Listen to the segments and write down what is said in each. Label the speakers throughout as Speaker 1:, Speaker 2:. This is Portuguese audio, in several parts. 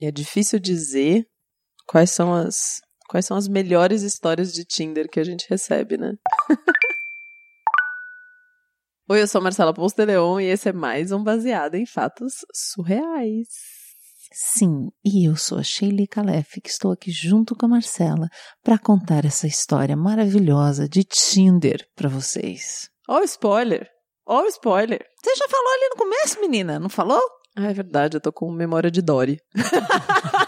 Speaker 1: E é difícil dizer quais são as quais são as melhores histórias de Tinder que a gente recebe, né? Oi, eu sou a Marcela Ponce de Leon e esse é mais um baseado em fatos surreais.
Speaker 2: Sim, e eu sou a Sheila Calef, que estou aqui junto com a Marcela para contar essa história maravilhosa de Tinder para vocês.
Speaker 1: Ó o spoiler! Ó o spoiler!
Speaker 2: Você já falou ali no começo, menina, não falou?
Speaker 1: Ah, é verdade, eu tô com memória de Dory.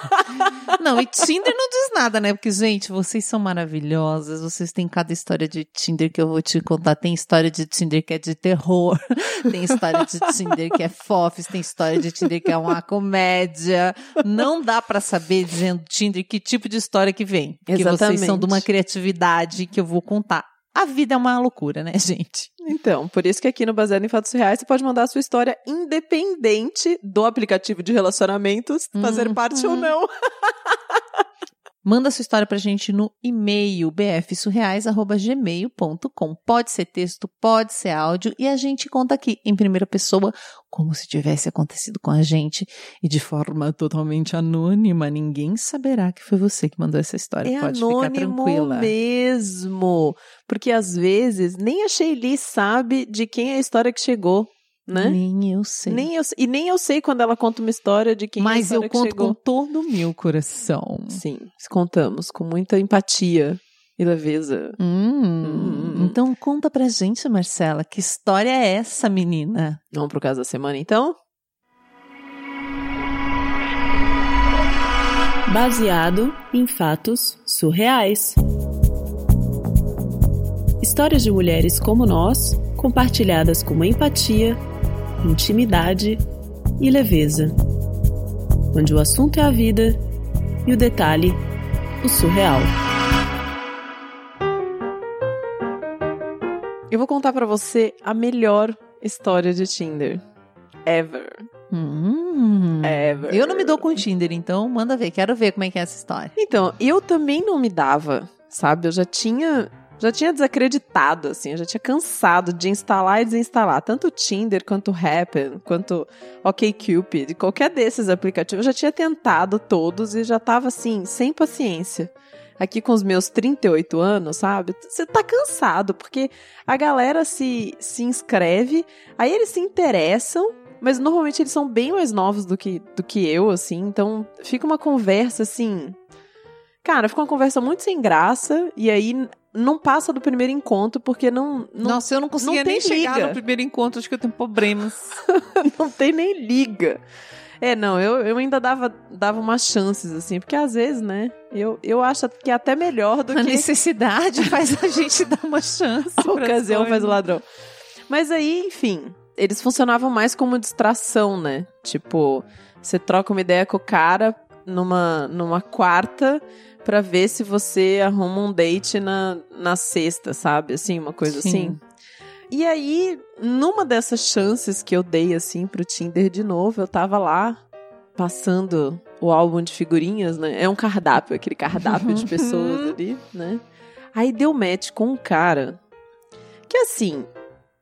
Speaker 2: Não, e Tinder não diz nada, né? Porque, gente, vocês são maravilhosas. Vocês têm cada história de Tinder que eu vou te contar. Tem história de Tinder que é de terror. Tem história de Tinder que é fofes. Tem história de Tinder que é uma comédia. Não dá para saber, dizendo Tinder, que tipo de história que vem. Porque
Speaker 1: Exatamente.
Speaker 2: vocês são de uma criatividade que eu vou contar. A vida é uma loucura, né, gente?
Speaker 1: Então, por isso que aqui no Baseado em Fatos Reais você pode mandar a sua história independente do aplicativo de relacionamentos fazer
Speaker 2: Uhum.
Speaker 1: parte ou não.
Speaker 2: Manda sua história pra gente no e-mail bfsurreais.gmail.com. Pode ser texto, pode ser áudio e a gente conta aqui em primeira pessoa como se tivesse acontecido com a gente e de forma totalmente anônima. Ninguém saberá que foi você que mandou essa história.
Speaker 1: É
Speaker 2: pode ficar
Speaker 1: anônimo
Speaker 2: tranquila.
Speaker 1: mesmo. Porque às vezes nem a Sheili sabe de quem é a história que chegou, né?
Speaker 2: Nem eu sei.
Speaker 1: Nem eu, e nem eu sei quando ela conta uma história de quem é
Speaker 2: Mas eu conto
Speaker 1: chegou.
Speaker 2: com todo o meu coração.
Speaker 1: Sim, contamos com muita empatia e leveza.
Speaker 2: Hum,
Speaker 1: Hum.
Speaker 2: Então conta pra gente, Marcela, que história é essa, menina?
Speaker 1: Vamos pro caso da semana então?
Speaker 3: Baseado em fatos surreais. Histórias de mulheres como nós, compartilhadas com empatia, intimidade e leveza. Onde o assunto é a vida e o detalhe, o surreal.
Speaker 1: Eu vou contar pra você a melhor história de Tinder ever.
Speaker 2: Hum.
Speaker 1: Ever.
Speaker 2: Eu não me dou com o Tinder, então manda ver. Quero ver como é que é essa história.
Speaker 1: Então, eu também não me dava, sabe? Eu já tinha, já tinha desacreditado, assim, eu já tinha cansado de instalar e desinstalar tanto o Tinder quanto o Happn, quanto OkCupid, qualquer desses aplicativos. Eu já tinha tentado todos e já tava assim, sem paciência. Aqui com os meus 38 anos, sabe? Você tá cansado, porque a galera se, se inscreve, aí eles se interessam, mas normalmente eles são bem mais novos do que, do que eu, assim. Então fica uma conversa assim. Cara, fica uma conversa muito sem graça. E aí não passa do primeiro encontro, porque não, não,
Speaker 2: Nossa, eu não conseguia
Speaker 1: não
Speaker 2: nem
Speaker 1: tem
Speaker 2: chegar
Speaker 1: liga.
Speaker 2: no primeiro encontro, acho que eu tenho problemas.
Speaker 1: não tem nem liga. É, não, eu, eu ainda dava, dava umas chances, assim, porque às vezes, né, eu, eu acho que é até melhor do
Speaker 2: A
Speaker 1: que
Speaker 2: necessidade faz a gente dar uma chance.
Speaker 1: a ocasião faz o ladrão. Mas aí, enfim, eles funcionavam mais como distração, né? Tipo, você troca uma ideia com o cara numa, numa quarta pra ver se você arruma um date na, na sexta, sabe? Assim, uma coisa
Speaker 2: Sim.
Speaker 1: assim. E aí, numa dessas chances que eu dei, assim, pro Tinder de novo, eu tava lá passando o álbum de figurinhas, né? É um cardápio, aquele cardápio de pessoas ali, né? Aí deu match com um cara que, assim,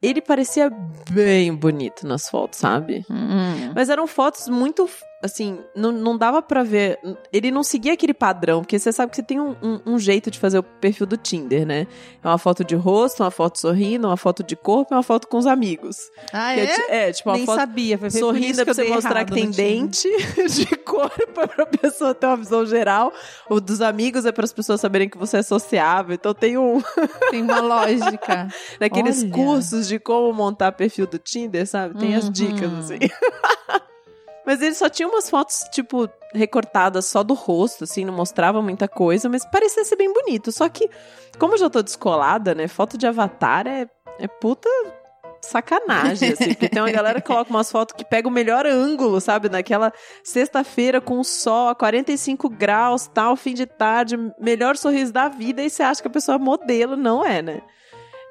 Speaker 1: ele parecia bem bonito nas fotos, sabe?
Speaker 2: Hum.
Speaker 1: Mas eram fotos muito, assim, não, não dava pra ver. Ele não seguia aquele padrão, porque você sabe que você tem um, um- um jeito de fazer o perfil do Tinder, né? É uma foto de rosto, uma foto sorrindo, uma foto de corpo e uma foto com os amigos.
Speaker 2: Ah,
Speaker 1: Que
Speaker 2: é?
Speaker 1: ti- é, tipo, uma
Speaker 2: Nem
Speaker 1: foto
Speaker 2: sabia. Foi
Speaker 1: sorrindo é pra você mostrar que tem dente de corpo pra pessoa ter uma visão geral. O dos amigos é para as pessoas saberem que você é sociável. Então tem um
Speaker 2: Tem uma lógica.
Speaker 1: daqueles
Speaker 2: Olha.
Speaker 1: cursos de como montar perfil do Tinder, sabe? Tem as
Speaker 2: Uhum.
Speaker 1: dicas assim. Mas ele só tinha umas fotos, tipo, recortadas só do rosto, assim, não mostrava muita coisa, mas parecia ser bem bonito. Só que, como eu já tô descolada, né? Foto de avatar é, é puta sacanagem, assim. Porque tem uma galera que coloca umas fotos que pega o melhor ângulo, sabe? Naquela sexta-feira com o sol a 45 graus, tal, fim de tarde, melhor sorriso da vida, e você acha que a pessoa é modelo, não é, né?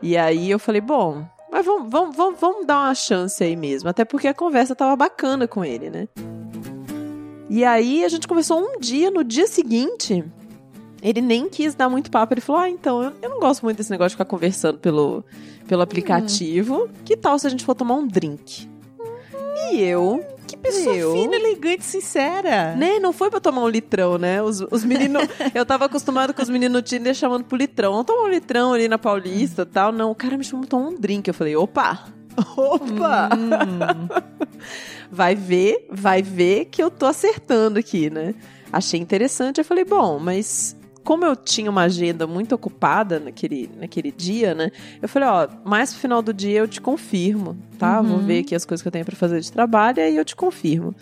Speaker 1: E aí eu falei, bom, mas vamos, vamos, vamos, vamos dar uma chance aí mesmo. Até porque a conversa tava bacana com ele, né? E aí a gente conversou um dia, no dia seguinte, ele nem quis dar muito papo. Ele falou: Ah, então, eu, eu não gosto muito desse negócio de ficar conversando pelo, pelo aplicativo. Que tal se a gente for tomar um drink? E eu,
Speaker 2: Que pessoa
Speaker 1: Eu?
Speaker 2: fina, elegante, sincera.
Speaker 1: Né? Não foi pra tomar um litrão, né? Os, os meninos. eu tava acostumado com os meninos Tinder chamando pro litrão. Vamos tomar um litrão ali na Paulista e tal. Não, o cara me chamou pra tomar um drink. Eu falei, opa! Opa!
Speaker 2: Hum.
Speaker 1: vai ver, vai ver que eu tô acertando aqui, né? Achei interessante. Eu falei, bom, mas como eu tinha uma agenda muito ocupada naquele, naquele dia, né? Eu falei, ó, mais pro final do dia eu te confirmo, tá? Vou ver aqui as coisas que eu tenho pra fazer de trabalho e aí eu te confirmo.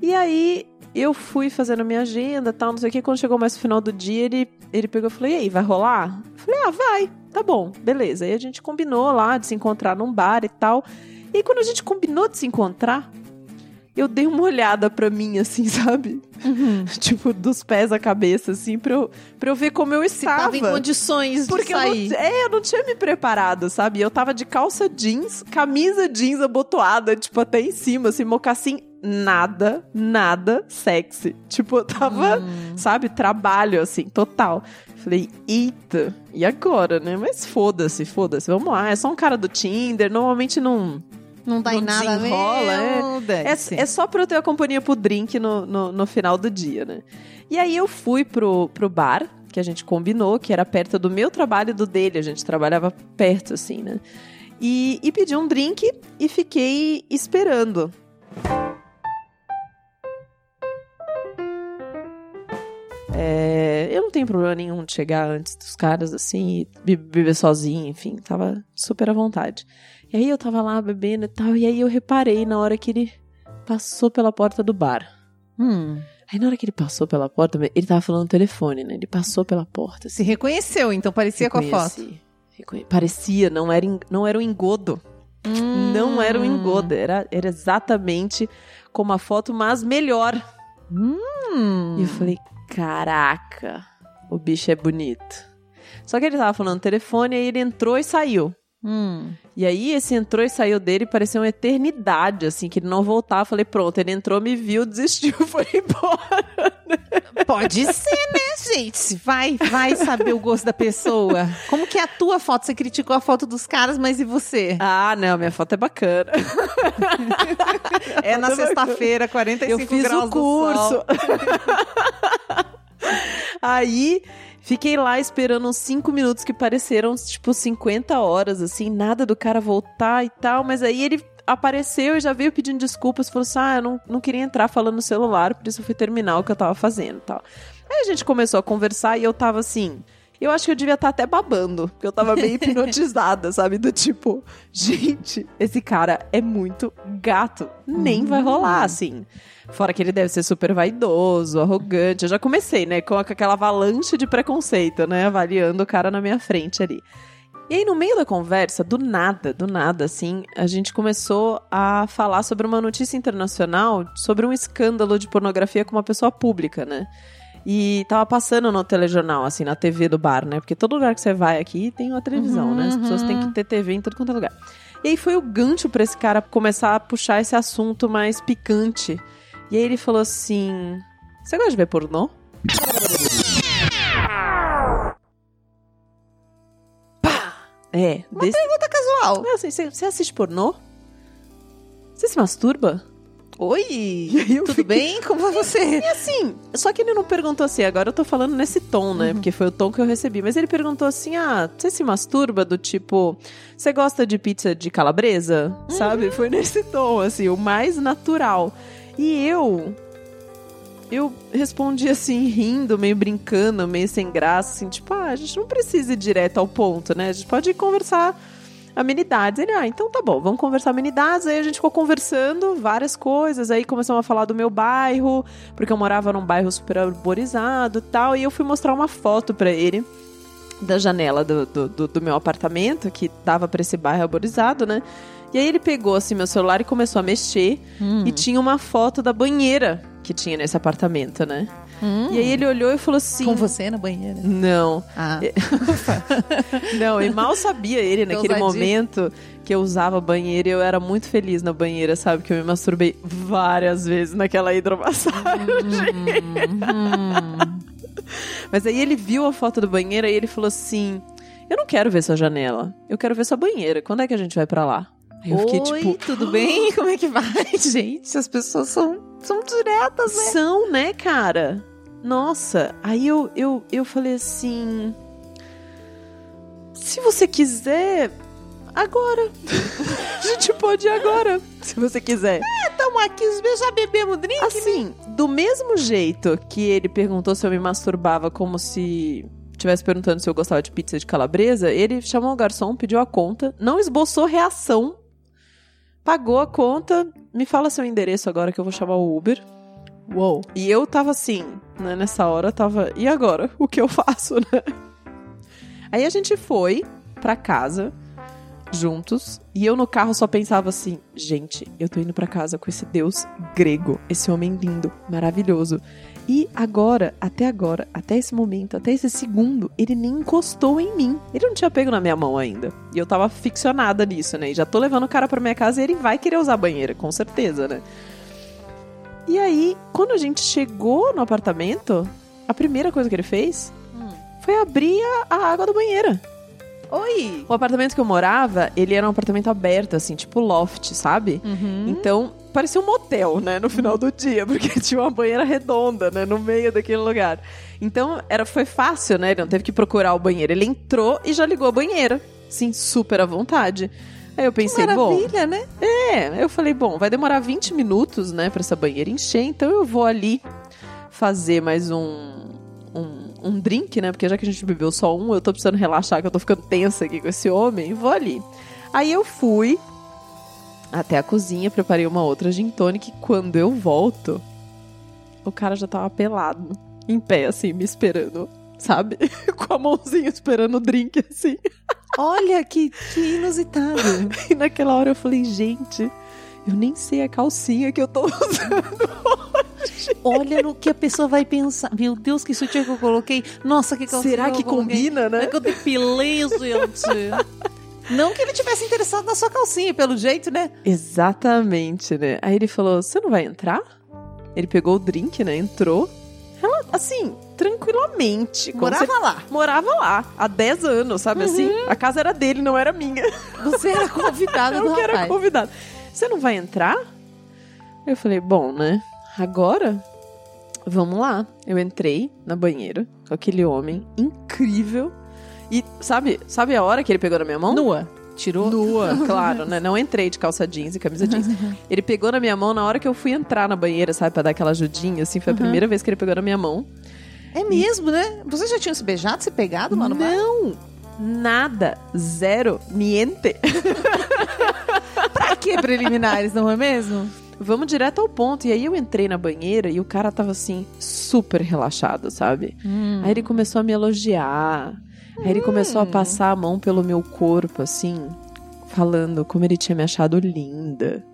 Speaker 1: E aí eu fui fazendo minha agenda tal, não sei o que. Quando chegou mais no final do dia, ele, ele pegou e falou: E aí, vai rolar? Eu falei: Ah, vai, tá bom, beleza. Aí a gente combinou lá de se encontrar num bar e tal. E aí, quando a gente combinou de se encontrar, eu dei uma olhada pra mim, assim, sabe? tipo, dos pés à cabeça, assim, pra eu, pra eu ver como eu
Speaker 2: Se
Speaker 1: estava.
Speaker 2: tava em condições de
Speaker 1: Porque eu
Speaker 2: sair.
Speaker 1: não, é, eu não tinha me preparado, sabe? Eu tava de calça jeans, camisa jeans abotoada, tipo, até em cima, assim, mocassim, nada, nada sexy. Tipo, eu tava, sabe, trabalho, assim, total. Falei, eita, e agora, né? Mas foda-se, foda-se, vamos lá. É só um cara do Tinder, normalmente não.
Speaker 2: Não dá em
Speaker 1: Não
Speaker 2: nada
Speaker 1: desenrola,
Speaker 2: mesmo.
Speaker 1: É,
Speaker 2: dane-se.
Speaker 1: é só pra eu ter a companhia pro drink no, no, no final do dia, né? E aí eu fui pro, pro bar, que a gente combinou, que era perto do meu trabalho e do dele. A gente trabalhava perto, assim, né? E, e pedi um drink e fiquei esperando. É, eu não tenho problema nenhum de chegar antes dos caras, assim, e be- beber sozinho, enfim, tava super à vontade. E aí eu tava lá bebendo e tal, e aí eu reparei na hora que ele passou pela porta do bar.
Speaker 2: Hum.
Speaker 1: Aí na hora que ele passou pela porta, ele tava falando no telefone, né? Ele passou pela porta.
Speaker 2: Se reconheceu, então parecia com a foto.
Speaker 1: Reconheci. Reconhe- Parecia, não era, en- não era um engodo. Não era um engodo, era, era exatamente como a foto, mas melhor.
Speaker 2: Hum.
Speaker 1: E eu falei, caraca, o bicho é bonito. Só que ele tava falando no telefone, aí ele entrou e saiu.
Speaker 2: Hum.
Speaker 1: E aí, esse entrou e saiu dele, parecia uma eternidade, assim, que ele não voltava. Falei, pronto, ele entrou, me viu, desistiu, foi embora.
Speaker 2: Pode ser, né, gente? Vai, vai saber o gosto da pessoa. Como que é a tua foto? Você criticou a foto dos caras, mas e você?
Speaker 1: Ah, não, minha foto é bacana.
Speaker 2: É na sexta-feira, 45
Speaker 1: Eu fiz
Speaker 2: graus
Speaker 1: o curso. Aí, fiquei lá esperando uns 5 minutos que pareceram, tipo, 50 horas, assim, nada do cara voltar e tal. Mas aí ele apareceu e já veio pedindo desculpas. Falou assim, ah, eu não, não queria entrar falando no celular, por isso eu fui terminar o que eu tava fazendo tal. Aí a gente começou a conversar e eu tava assim... Eu acho que eu devia estar até babando, porque eu tava meio hipnotizada, sabe? Do tipo, gente, esse cara é muito gato. Nem vai rolar, assim. Fora que ele deve ser super vaidoso, arrogante. Eu já comecei, né? Com aquela avalanche de preconceito, né? Avaliando o cara na minha frente ali. E aí, no meio da conversa, do nada, do nada, assim, a gente começou a falar sobre uma notícia internacional sobre um escândalo de pornografia com uma pessoa pública, né? E tava passando no telejornal, assim, na TV do bar, né? Porque todo lugar que você vai aqui tem uma televisão, né? As pessoas têm que ter TV em tudo quanto é lugar. E aí foi o gancho pra esse cara começar a puxar esse assunto mais picante. E aí ele falou assim: Você gosta de ver pornô? Pá! É, desse...
Speaker 2: Pergunta casual.
Speaker 1: É assim, você assiste pornô? Você se masturba?
Speaker 2: Oi, tudo
Speaker 1: fiquei-
Speaker 2: bem? Como vai você?
Speaker 1: E assim, só que ele não perguntou assim, agora eu tô falando nesse tom, né? Porque foi o tom que eu recebi. Mas ele perguntou assim: ah, você se masturba? Do tipo, você gosta de pizza de calabresa? Sabe? Foi nesse tom, assim, o mais natural. E eu. Eu respondi assim, rindo, meio brincando, meio sem graça, assim, tipo, ah, a gente não precisa ir direto ao ponto, né? A gente pode conversar amenidades. Ele, ah, então tá bom, vamos conversar amenidades. Aí a gente ficou conversando várias coisas. Aí começamos a falar do meu bairro, porque eu morava num bairro super arborizado e tal. E eu fui mostrar uma foto pra ele da janela do, do, do- meu apartamento, que dava pra esse bairro arborizado, né? E aí ele pegou assim meu celular e começou a mexer. E tinha uma foto da banheira que tinha nesse apartamento, né? E aí ele olhou e falou assim.
Speaker 2: Com você na banheira?
Speaker 1: Não.
Speaker 2: Ah.
Speaker 1: Não, e mal sabia ele
Speaker 2: Que
Speaker 1: naquele
Speaker 2: ousadia.
Speaker 1: momento que eu usava banheira e eu era muito feliz na banheira, sabe? Que eu me masturbei várias vezes naquela hidromassagem.
Speaker 2: Hum.
Speaker 1: Mas aí ele viu a foto do banheiro e ele falou assim: Eu não quero ver sua janela, eu quero ver sua banheira. Quando é que a gente vai pra lá? Aí eu fiquei
Speaker 2: Oi,
Speaker 1: tipo,
Speaker 2: tudo bem? Como é que vai? Gente, as pessoas são, são diretas, né?
Speaker 1: São, né, cara? Nossa, aí eu, eu, eu falei assim. Se você quiser, agora. A gente pode ir agora, se você quiser.
Speaker 2: Tamo aqui, os meus já bebemos drink.
Speaker 1: Assim, do mesmo jeito que ele perguntou se eu me masturbava como se estivesse perguntando se eu gostava de pizza de calabresa, ele chamou o garçom, pediu a conta, não esboçou reação, pagou a conta, me fala seu endereço agora que eu vou chamar o Uber.
Speaker 2: Uou.
Speaker 1: E eu tava assim, né, nessa hora tava, e agora? O que eu faço, né? Aí a gente foi pra casa juntos, e eu no carro só pensava assim, gente, eu tô indo pra casa com esse deus grego, esse homem lindo, maravilhoso. E agora, até agora, até esse momento, até esse segundo, ele nem encostou em mim. Ele não tinha pego na minha mão ainda. E eu tava ficcionada nisso, né? E já tô levando o cara pra minha casa e ele vai querer usar a banheira, com certeza, né? E aí, quando a gente chegou no apartamento, a primeira coisa que ele fez foi abrir a, a água da banheira.
Speaker 2: Oi.
Speaker 1: O apartamento que eu morava, ele era um apartamento aberto, assim, tipo loft, sabe?
Speaker 2: Uhum.
Speaker 1: Então, parecia um motel, né, no final do dia, porque tinha uma banheira redonda, né, no meio daquele lugar. Então, era, foi fácil, né, ele não teve que procurar o banheiro. Ele entrou e já ligou a banheira, sim, super à vontade. Aí eu pensei, bom,
Speaker 2: Maravilha, né?
Speaker 1: é, eu falei, bom, vai demorar 20 minutos, né, pra essa banheira encher, então eu vou ali fazer mais um, um, um drink, né, porque já que a gente bebeu só um, eu tô precisando relaxar, que eu tô ficando tensa aqui com esse homem, vou ali. Aí eu fui até a cozinha, preparei uma outra gin tonic, e quando eu volto, o cara já tava pelado, em pé, assim, me esperando, sabe? com a mãozinha esperando o drink, assim.
Speaker 2: Olha que, que inusitado.
Speaker 1: E naquela hora eu falei, gente, eu nem sei a calcinha que eu tô usando.
Speaker 2: Olha no que a pessoa vai pensar. Meu Deus, que sutiã que eu coloquei. Nossa, que calcinha
Speaker 1: Será que combina,
Speaker 2: É
Speaker 1: né?
Speaker 2: que eu depilei, gente. Não que ele tivesse interessado na sua calcinha, pelo jeito, né?
Speaker 1: Exatamente, né? Aí ele falou: Você não vai entrar? Ele pegou o drink, né? Entrou. Ela, assim, tranquilamente.
Speaker 2: Morava
Speaker 1: se-
Speaker 2: lá.
Speaker 1: Morava lá, há 10 anos, sabe assim? A casa era dele, não era minha.
Speaker 2: Você era convidada do
Speaker 1: Eu que era
Speaker 2: rapaz.
Speaker 1: convidado. Você não vai entrar? Eu falei, bom, né? Agora, vamos lá. Eu entrei na banheira com aquele homem incrível. E sabe, sabe a hora que ele pegou na minha mão?
Speaker 2: Nua. Tirou.
Speaker 1: Nua, claro, né? Não entrei de calça jeans e camisa jeans. Ele pegou na minha mão na hora que eu fui entrar na banheira, sabe? Pra dar aquela ajudinha, assim. Foi a primeira vez que ele pegou na minha mão.
Speaker 2: É mesmo, né? Vocês já tinham se beijado, se pegado lá no bar?
Speaker 1: Não! Nada. Zero. Niente.
Speaker 2: Pra que preliminares, não é mesmo?
Speaker 1: Vamos direto ao ponto. E aí eu entrei na banheira e o cara tava assim, super relaxado, sabe? Aí ele começou a me elogiar. Aí ele começou a passar a mão pelo meu corpo, assim, falando como ele tinha me achado linda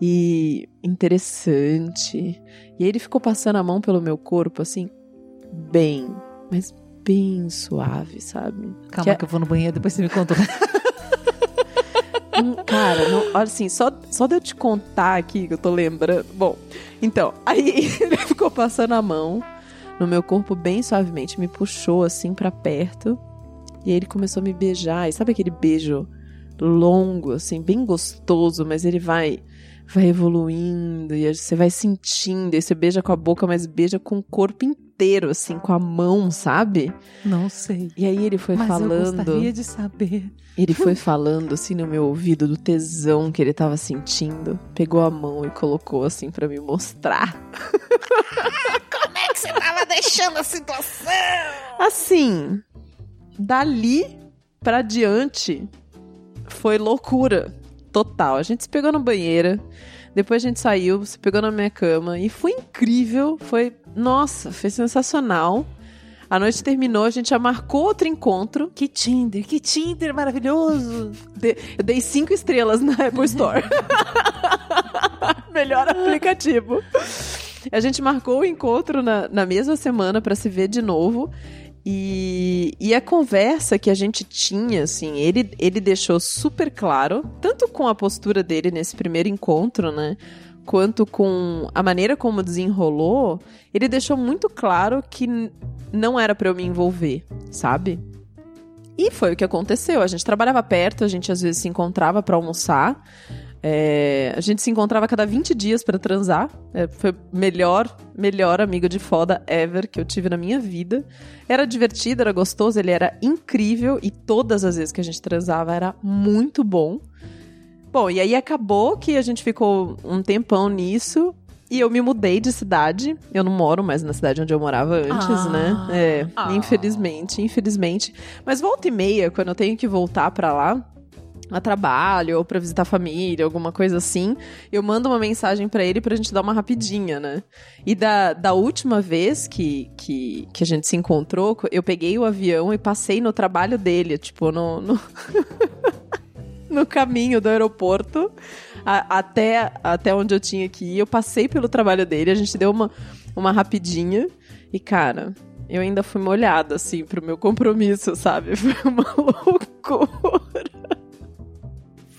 Speaker 1: e interessante. E aí ele ficou passando a mão pelo meu corpo, assim, bem, mas bem suave, sabe?
Speaker 2: Calma
Speaker 1: Que
Speaker 2: que eu vou no banheiro, depois você me conta.
Speaker 1: Hum, Cara, não, olha assim, só, só de eu te contar aqui que eu tô lembrando. Bom, então, aí ele ficou passando a mão no meu corpo bem suavemente, me puxou assim pra perto. E aí ele começou a me beijar. E sabe aquele beijo longo, assim, bem gostoso, mas ele vai vai evoluindo e você vai sentindo. E você beija com a boca, mas beija com o corpo inteiro, assim, com a mão, sabe?
Speaker 2: Não sei.
Speaker 1: E aí ele foi
Speaker 2: Mas eu
Speaker 1: falando.
Speaker 2: gostaria de saber.
Speaker 1: Ele foi falando assim no meu ouvido do tesão que ele tava sentindo. Pegou a mão e colocou assim pra me mostrar.
Speaker 2: Como é que você tava deixando a situação?
Speaker 1: Assim, dali pra diante foi loucura total. A gente se pegou na banheira, depois a gente saiu, se pegou na minha cama e foi incrível, foi, nossa, foi sensacional. A noite terminou, a gente já marcou outro encontro.
Speaker 2: Que Tinder, que Tinder maravilhoso.
Speaker 1: De- eu dei cinco estrelas na Apple Store. Melhor aplicativo. A gente marcou o encontro na, na mesma semana pra se ver de novo. E, e a conversa que a gente tinha, assim, ele, ele deixou super claro, tanto com a postura dele nesse primeiro encontro, né? Quanto com a maneira como desenrolou, ele deixou muito claro que não era pra eu me envolver, sabe? E foi o que aconteceu. A gente trabalhava perto, a gente às vezes se encontrava pra almoçar. É, a gente se encontrava a cada 20 dias pra transar. É, foi melhor, melhor amigo de foda ever que eu tive na minha vida. Era divertido, era gostoso, ele era incrível e todas as vezes que a gente transava era muito bom. Bom, e aí acabou que a gente ficou um tempão nisso. E eu me mudei de cidade. Eu não moro mais na cidade onde eu morava antes,
Speaker 2: Ah.
Speaker 1: né? É,
Speaker 2: Ah.
Speaker 1: infelizmente, infelizmente. Mas volta e meia, quando eu tenho que voltar pra lá, a trabalho ou pra visitar a família, alguma coisa assim, eu mando uma mensagem pra ele pra gente dar uma rapidinha, né? E da, da última vez que, que, que a gente se encontrou, eu peguei o avião e passei no trabalho dele, tipo, no, no, no caminho do aeroporto a- até, até onde eu tinha que ir. Eu passei pelo trabalho dele, a gente deu uma, uma rapidinha e, cara. Eu ainda fui molhada, assim, pro meu compromisso, sabe? Foi uma loucura.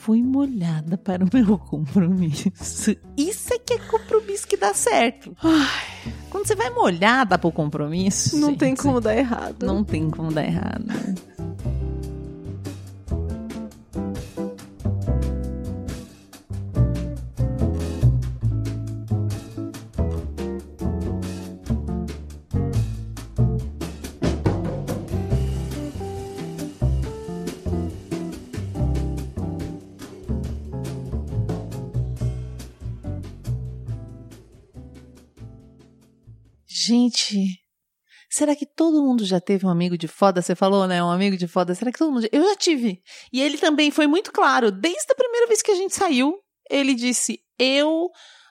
Speaker 2: Fui molhada para o meu compromisso. Isso é que é compromisso que dá certo. Quando você vai molhada pro compromisso.
Speaker 1: Não
Speaker 2: gente,
Speaker 1: tem como dar errado.
Speaker 2: Não tem como dar errado. Gente, será que todo mundo já teve um amigo de foda? Você falou, né? Um amigo de foda. Será que todo mundo. Eu já tive. E ele também foi muito claro. Desde a primeira vez que a gente saiu, ele disse: Eu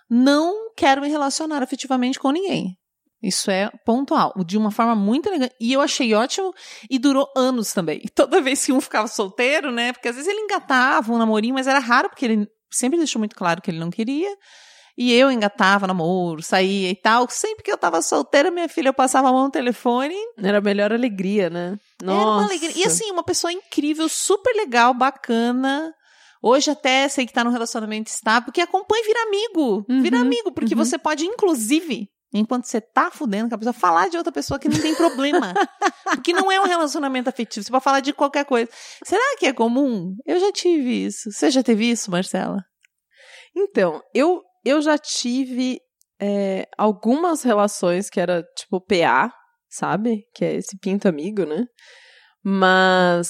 Speaker 2: não quero me relacionar afetivamente com ninguém. Isso é pontual, de uma forma muito elegante. E eu achei ótimo e durou anos também. Toda vez que um ficava solteiro, né? Porque às vezes ele engatava um namorinho, mas era raro, porque ele sempre deixou muito claro que ele não queria. E eu engatava namoro, saía e tal. Sempre que eu tava solteira, minha filha, eu passava a mão no telefone.
Speaker 1: Era a melhor alegria, né? Nossa.
Speaker 2: Era uma alegria. E assim, uma pessoa incrível, super legal, bacana. Hoje até sei que tá num relacionamento estável, porque acompanha e vira amigo.
Speaker 1: Uhum,
Speaker 2: Vira amigo, porque
Speaker 1: uhum.
Speaker 2: você pode, inclusive, enquanto você tá fudendo com a pessoa, falar de outra pessoa que não tem problema. porque não é um relacionamento afetivo, você pode falar de qualquer coisa. Será que é comum? Eu já tive isso. Você já teve isso, Marcela?
Speaker 1: Então, eu, eu já tive é, algumas relações que era tipo PA, sabe? Que é esse pinto amigo, né? Mas,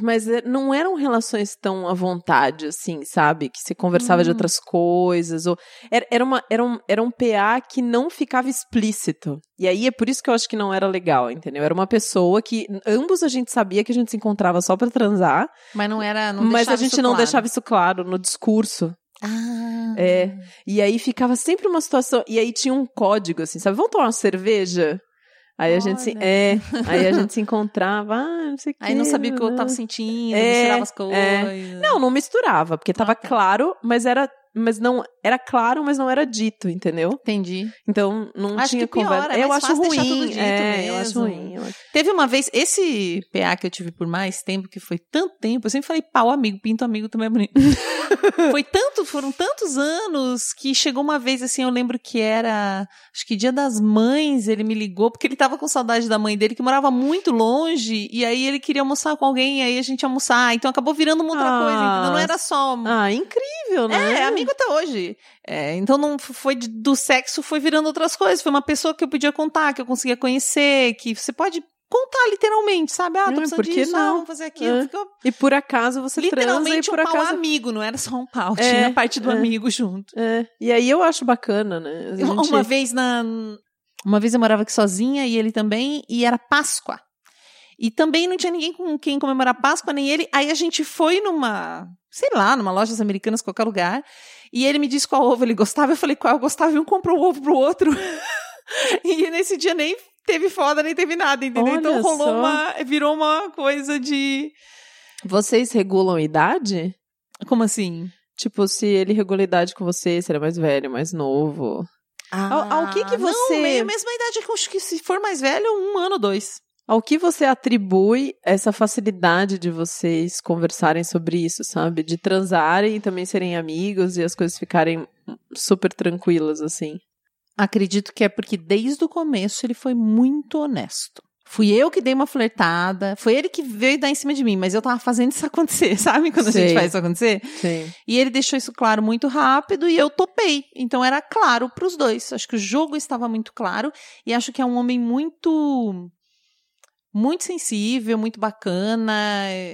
Speaker 1: mas é- não eram relações tão à vontade, assim, sabe? Que se conversava de
Speaker 2: Hum.
Speaker 1: outras coisas. Ou, era, era, uma, era, um, era um PA que não ficava explícito. E aí é por isso que eu acho que não era legal, entendeu? Era uma pessoa que ambos a gente sabia que a gente se encontrava só pra transar,
Speaker 2: Mas não era. Não
Speaker 1: mas a gente não
Speaker 2: claro.
Speaker 1: deixava isso claro no discurso.
Speaker 2: Ah.
Speaker 1: É. E aí ficava sempre uma situação. E aí tinha um código, assim, sabe? Vamos tomar uma cerveja? Aí a gente se. É. Aí a gente se encontrava, ah, não sei o que.
Speaker 2: Aí não sabia o que eu tava sentindo,
Speaker 1: É,
Speaker 2: misturava as coisas.
Speaker 1: é. Não, não misturava, porque tava
Speaker 2: Ah, tá.
Speaker 1: claro, mas era. Mas não. Era claro, mas não era dito, entendeu?
Speaker 2: Entendi.
Speaker 1: Então não
Speaker 2: Acho
Speaker 1: tinha
Speaker 2: piora,
Speaker 1: conversa.
Speaker 2: é
Speaker 1: eu acho ruim. é, eu acho ruim. eu acho-
Speaker 2: Teve uma vez, esse PA que eu tive por mais tempo, que foi tanto tempo, eu sempre falei pau amigo, pinto amigo também é bonito. foi tanto, foram tantos anos que chegou uma vez assim, eu lembro que era, acho que dia das mães, ele me ligou, porque ele tava com saudade da mãe dele, que morava muito longe, e aí ele queria almoçar com alguém, e aí a gente ia almoçar, então acabou virando uma outra
Speaker 1: Ah.
Speaker 2: coisa, entendeu? Não era só
Speaker 1: Ah, incrível, né?
Speaker 2: é, amigo até hoje. É, então não foi de- do sexo, foi virando outras coisas. Foi uma pessoa que eu podia contar, que eu conseguia conhecer, que você pode contar literalmente, sabe? Ah, tô
Speaker 1: É,
Speaker 2: precisando disso, ah,
Speaker 1: não?
Speaker 2: vamos fazer aquilo.
Speaker 1: É.
Speaker 2: Ficou
Speaker 1: E por acaso você transa e
Speaker 2: literalmente um
Speaker 1: por
Speaker 2: pau amigo, não era só um pau,
Speaker 1: É,
Speaker 2: tinha a parte do
Speaker 1: é.
Speaker 2: amigo junto.
Speaker 1: É. E aí eu acho bacana, né? Gente-
Speaker 2: Uma vez na. Uma vez eu morava aqui sozinha e ele também, e era Páscoa. E também não tinha ninguém com quem comemorar Páscoa, nem ele. Aí a gente foi numa, sei lá, numa lojas americanas, qualquer lugar. E ele me disse qual ovo ele gostava. Eu falei qual eu gostava e um comprou o ovo pro outro. e nesse dia nem teve foda, nem teve nada, entendeu? então
Speaker 1: Olha
Speaker 2: rolou
Speaker 1: só.
Speaker 2: uma. Virou uma coisa de.
Speaker 1: Vocês regulam idade?
Speaker 2: Como assim?
Speaker 1: Tipo, se ele regula idade com você, se ele é mais velho, mais novo. Ao- ao que que você-
Speaker 2: Ah, Não, meio a mesma idade que eu acho que se for mais velho, um ano, dois.
Speaker 1: Ao que você atribui essa facilidade de vocês conversarem sobre isso, sabe? De transarem e também serem amigos e as coisas ficarem super tranquilas, assim.
Speaker 2: Acredito que é porque desde o começo ele foi muito honesto. Fui eu que dei uma flertada. Foi ele que veio dar em cima de mim, mas eu tava fazendo isso acontecer, sabe? Quando a gente faz isso acontecer.
Speaker 1: Sim.
Speaker 2: E ele deixou isso claro muito rápido e eu topei. Então era claro pros dois. Acho que o jogo estava muito claro e acho que é um homem muito muito sensível, muito bacana.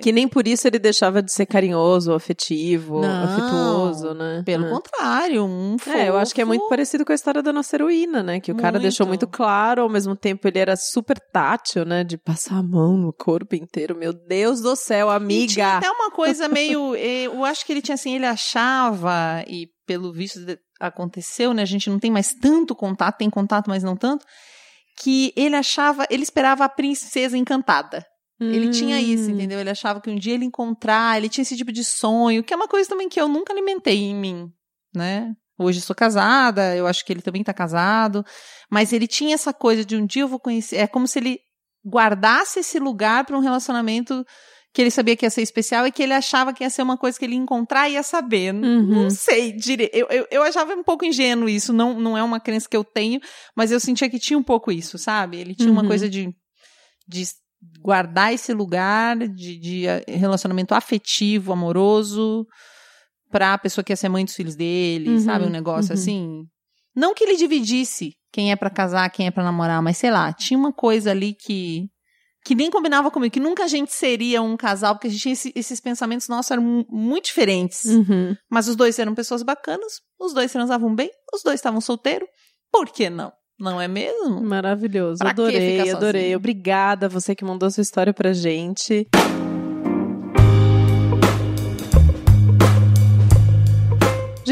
Speaker 1: Que nem por isso ele deixava de ser carinhoso, afetivo,
Speaker 2: Não,
Speaker 1: afetuoso, né?
Speaker 2: Pelo
Speaker 1: É.
Speaker 2: contrário, um
Speaker 1: É, eu acho que é muito
Speaker 2: fofo.
Speaker 1: parecido com a história da nossa heroína, né? Que o cara
Speaker 2: Muito.
Speaker 1: deixou muito claro, ao mesmo tempo ele era super tátil, né? De passar a mão no corpo inteiro. Meu Deus do céu,
Speaker 2: E tinha
Speaker 1: amiga!
Speaker 2: até uma coisa meio. eh, Eu acho que ele tinha assim, ele achava, e pelo visto aconteceu, né? A gente não tem mais tanto contato, tem contato, mas não tanto. Que ele achava, ele esperava a princesa encantada. Ele tinha isso,
Speaker 1: Hum.
Speaker 2: entendeu? Ele achava que um dia ele encontrar, ele tinha esse tipo de sonho, que é uma coisa também que eu nunca alimentei em mim, né? Hoje sou casada, eu acho que ele também tá casado, mas ele tinha essa coisa de um dia eu vou conhecer, é como se ele guardasse esse lugar para um relacionamento que ele sabia que ia ser especial e que ele achava que ia ser uma coisa que ele ia encontrar e ia saber.
Speaker 1: Uhum.
Speaker 2: Não sei direito. Eu, eu, eu achava um pouco ingênuo isso, não, não é uma crença que eu tenho, mas eu sentia que tinha um pouco isso, sabe? Ele tinha uma
Speaker 1: Uhum.
Speaker 2: coisa de, de guardar esse lugar de, de eh, relacionamento afetivo, amoroso, pra pessoa que ia ser mãe dos filhos dele,
Speaker 1: Uhum,
Speaker 2: sabe? Um negócio
Speaker 1: uhum.
Speaker 2: assim. Não que ele dividisse quem é pra casar, quem é pra namorar, mas sei lá, tinha uma coisa ali que que nem combinava comigo, que nunca a gente seria um casal, porque a gente tinha esse- esses pensamentos nossos eram mu- muito diferentes.
Speaker 1: Uhum.
Speaker 2: Mas os dois eram pessoas bacanas, os dois transavam bem, os dois estavam solteiros. Por que não? Não é mesmo?
Speaker 1: Maravilhoso.
Speaker 2: Pra
Speaker 1: adorei, adorei. Obrigada você que mandou sua história pra gente.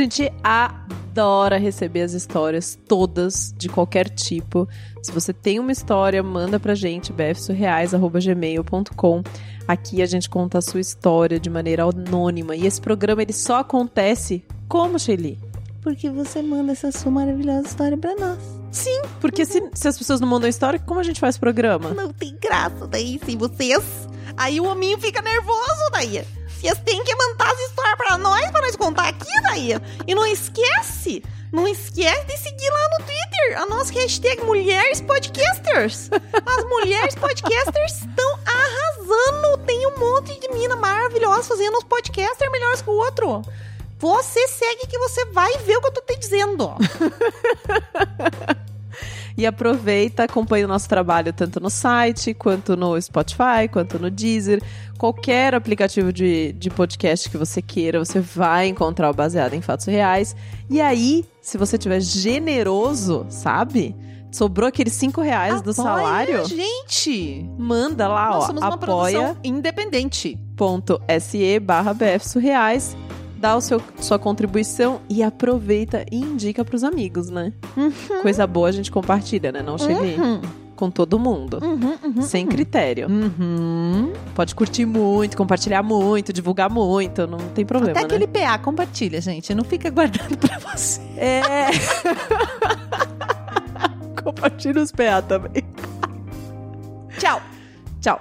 Speaker 1: Gente adora receber as histórias todas, de qualquer tipo. Se você tem uma história, manda pra gente, bfsurreais.gmail.com. Aqui a gente conta a sua história de maneira anônima. E esse programa ele só acontece como, Shelly?
Speaker 2: Porque você manda essa sua maravilhosa história pra nós.
Speaker 1: Porque se, se as pessoas não mandam história, como a gente faz programa?
Speaker 2: Não tem graça daí sem vocês. Aí o hominho fica nervoso daí. Vocês têm que mandar as histórias pra nós, pra nós contar aqui daí. E não esquece, não esquece de seguir lá no Twitter a nossa hashtag Mulheres Podcasters. As mulheres podcasters estão arrasando. Tem um monte de mina maravilhosa fazendo os podcasters melhores que o outro. Você segue que você vai ver o que eu tô te dizendo.
Speaker 1: E aproveita, acompanha o nosso trabalho tanto no site, quanto no Spotify, quanto no Deezer. Qualquer aplicativo de, de podcast que você queira, você vai encontrar o baseado em fatos reais. E aí, se você tiver generoso, sabe? Sobrou aqueles 5 reais do
Speaker 2: Apoia
Speaker 1: salário,
Speaker 2: a gente.
Speaker 1: manda lá,
Speaker 2: Nós
Speaker 1: ó,
Speaker 2: somos uma produção independente.
Speaker 1: apoia.se barra bfsurreais. Dá o seu, sua contribuição e aproveita e indica pros amigos, né? Coisa boa a gente compartilha, né? Não cheguei
Speaker 2: Uhum,
Speaker 1: com todo mundo.
Speaker 2: uhum, uhum,
Speaker 1: Sem
Speaker 2: uhum.
Speaker 1: critério.
Speaker 2: Uhum.
Speaker 1: Pode curtir muito, compartilhar muito, divulgar muito, não tem problema,
Speaker 2: Até
Speaker 1: né?
Speaker 2: aquele PA, compartilha, gente. Não fica guardando pra você.
Speaker 1: É. Compartilha os PA também.
Speaker 2: Tchau.
Speaker 1: Tchau.